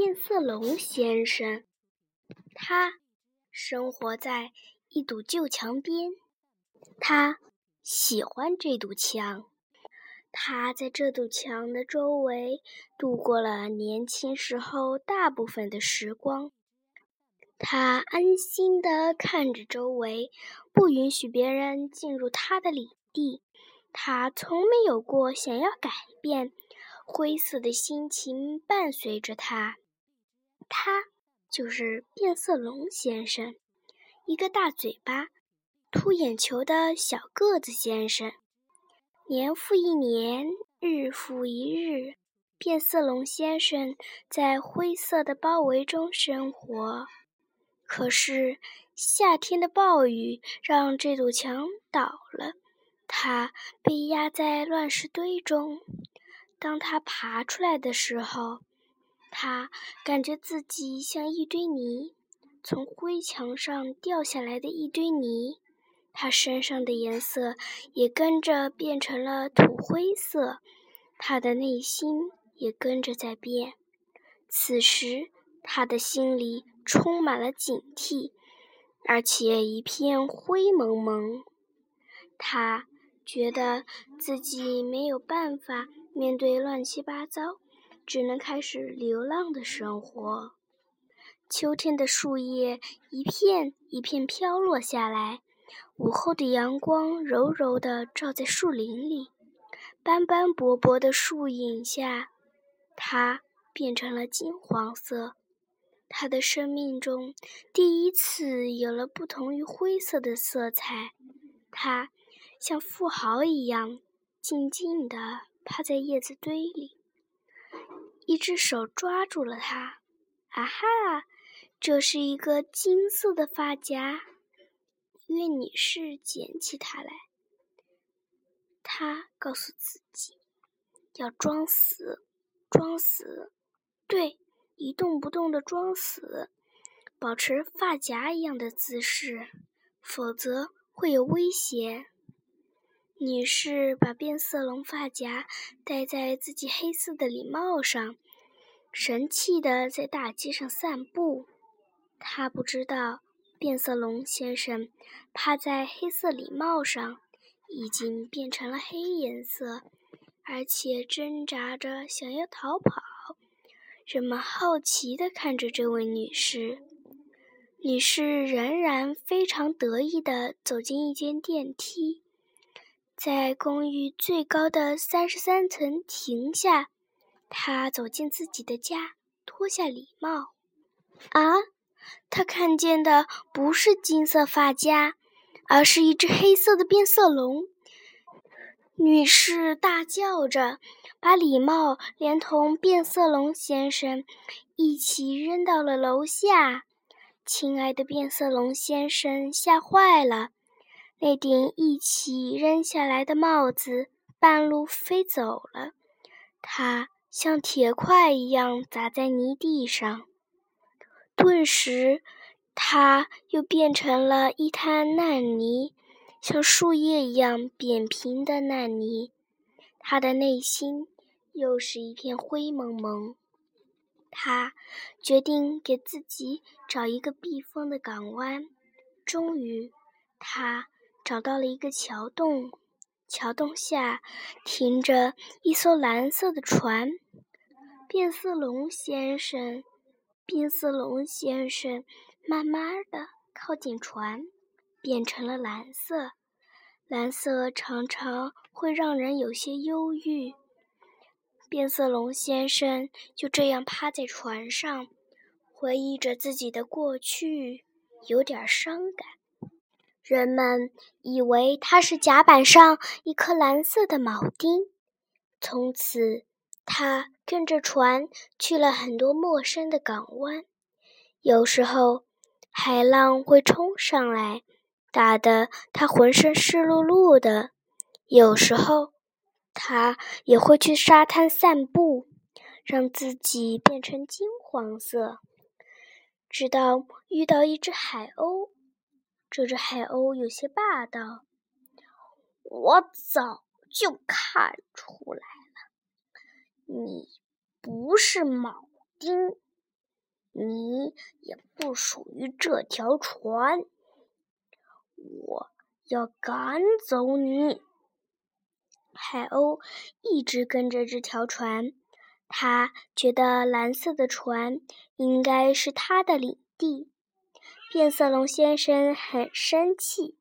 变色龙先生，他生活在一堵旧墙边。他喜欢这堵墙，他在这堵墙的周围度过了年轻时候大部分的时光。他安心地看着周围，不允许别人进入他的领地。他从没有过想要改变。灰色的心情伴随着他，他就是变色龙先生，一个大嘴巴、凸眼球的小个子先生。年复一年，日复一日，变色龙先生在灰色的包围中生活。可是，夏天的暴雨让这堵墙倒了，他被压在乱石堆中。当他爬出来的时候，他感觉自己像一堆泥，从灰墙上掉下来的一堆泥。他身上的颜色也跟着变成了土灰色，他的内心也跟着在变。此时，他的心里充满了警惕，而且一片灰蒙蒙。他觉得自己没有办法。面对乱七八糟，只能开始流浪的生活。秋天的树叶一片一片飘落下来，午后的阳光柔柔地照在树林里，斑斑驳驳的树影下，它变成了金黄色。它的生命中第一次有了不同于灰色的色彩。它像富豪一样静静地。趴在叶子堆里，一只手抓住了它。啊哈！这是一个金色的发夹。一位女士捡起它来，她告诉自己要装死，装死，对，一动不动的装死，保持发夹一样的姿势，否则会有危险。女士把变色龙发夹戴在自己黑色的礼帽上，神气地在大街上散步。她不知道，变色龙先生趴在黑色礼帽上，已经变成了黑颜色，而且挣扎着想要逃跑。人们好奇地看着这位女士。女士仍然非常得意地走进一间电梯。在公寓最高的三十三层停下，他走进自己的家，脱下礼帽。啊，他看见的不是金色发夹，而是一只黑色的变色龙。女士大叫着，把礼帽连同变色龙先生一起扔到了楼下。亲爱的变色龙先生吓坏了。那顶一起扔下来的帽子半路飞走了，它像铁块一样砸在泥地上。顿时，它又变成了一滩烂泥，像树叶一样扁平的烂泥。它的内心又是一片灰蒙蒙。他决定给自己找一个避风的港湾。终于，他。找到了一个桥洞，桥洞下停着一艘蓝色的船。变色龙先生，变色龙先生慢慢的靠近船，变成了蓝色。蓝色常常会让人有些忧郁。变色龙先生就这样趴在船上，回忆着自己的过去，有点伤感。人们以为他是甲板上一颗蓝色的铆钉。从此，他跟着船去了很多陌生的港湾。有时候，海浪会冲上来，打得他浑身湿漉漉的；有时候，他也会去沙滩散步，让自己变成金黄色，直到遇到一只海鸥。这只海鸥有些霸道，我早就看出来了，你不是铆钉，你也不属于这条船。我要赶走你。”海鸥一直跟着这条船，他觉得蓝色的船应该是他的领地。变色龙先生很生气，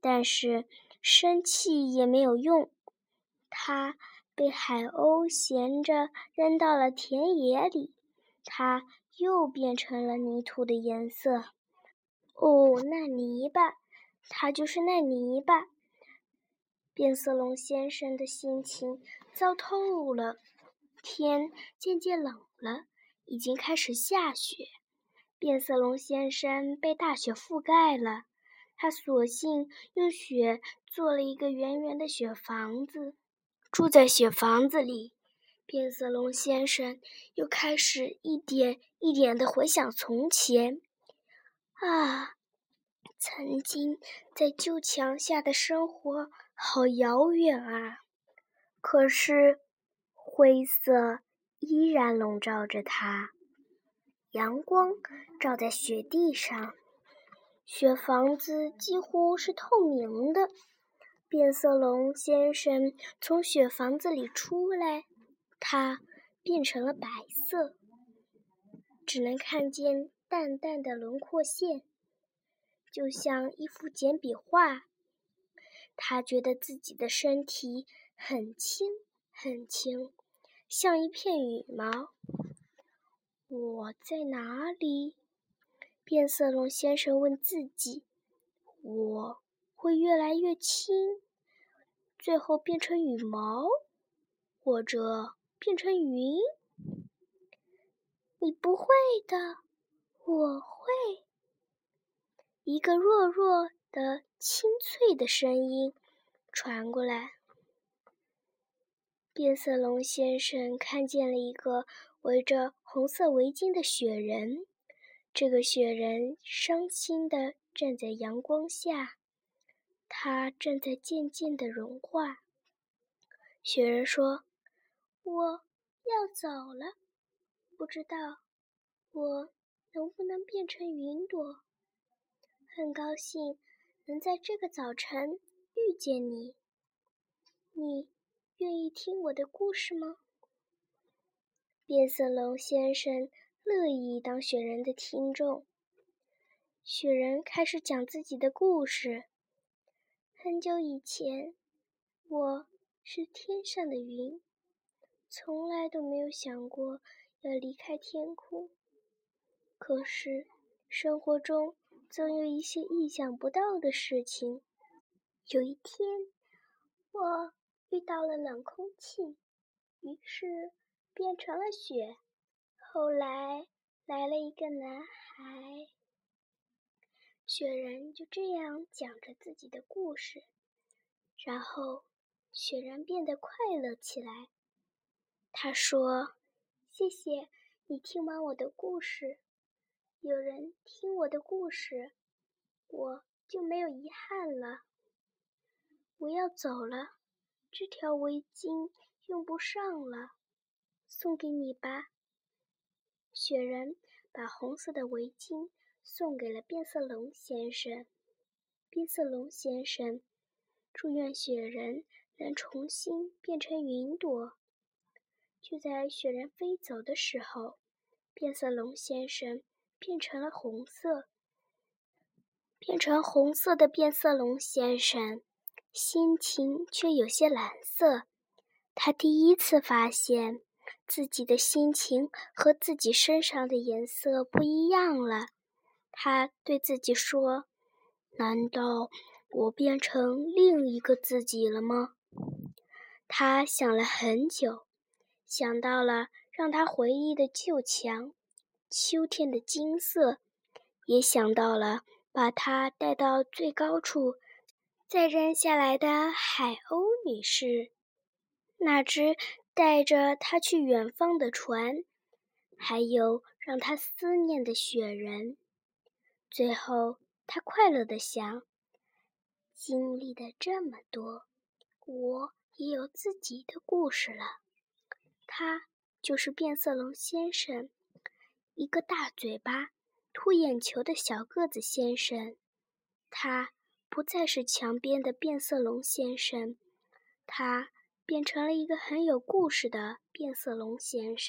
但是生气也没有用。他被海鸥衔着扔到了田野里，他又变成了泥土的颜色。哦，那泥巴，他就是那泥巴。变色龙先生的心情糟透了。天渐渐冷了，已经开始下雪。变色龙先生被大雪覆盖了，他索性用雪做了一个圆圆的雪房子，住在雪房子里。变色龙先生又开始一点一点的回想从前。啊，曾经在旧墙下的生活好遥远啊！可是灰色依然笼罩着他。阳光照在雪地上，雪房子几乎是透明的。变色龙先生从雪房子里出来，它变成了白色，只能看见淡淡的轮廓线，就像一幅简笔画。他觉得自己的身体很轻很轻，像一片羽毛。我在哪里？变色龙先生问自己。我会越来越轻，最后变成羽毛，或者变成云。你不会的，我会。一个弱弱的、清脆的声音传过来。变色龙先生看见了一个。围着红色围巾的雪人，这个雪人伤心地站在阳光下，它正在渐渐地融化。雪人说：“我要走了，不知道我能不能变成云朵。很高兴能在这个早晨遇见你。你愿意听我的故事吗？”变色龙先生乐意当雪人的听众。雪人开始讲自己的故事。很久以前，我是天上的云，从来都没有想过要离开天空。可是，生活中总有一些意想不到的事情。有一天，我遇到了冷空气，于是。变成了雪。后来来了一个男孩。雪人就这样讲着自己的故事，然后雪人变得快乐起来。他说：“谢谢你听完我的故事，有人听我的故事，我就没有遗憾了。我要走了，这条围巾用不上了。”送给你吧，雪人把红色的围巾送给了变色龙先生。变色龙先生祝愿雪人能重新变成云朵。就在雪人飞走的时候，变色龙先生变成了红色。变成红色的变色龙先生心情却有些蓝色。他第一次发现。自己的心情和自己身上的颜色不一样了，他对自己说：“难道我变成另一个自己了吗？”他想了很久，想到了让他回忆的旧墙、秋天的金色，也想到了把他带到最高处再扔下来的海鸥女士，那只。带着他去远方的船，还有让他思念的雪人。最后，他快乐地想：经历的这么多，我也有自己的故事了。他就是变色龙先生，一个大嘴巴、凸眼球的小个子先生。他不再是墙边的变色龙先生，他变成了一个很有故事的变色龙先生。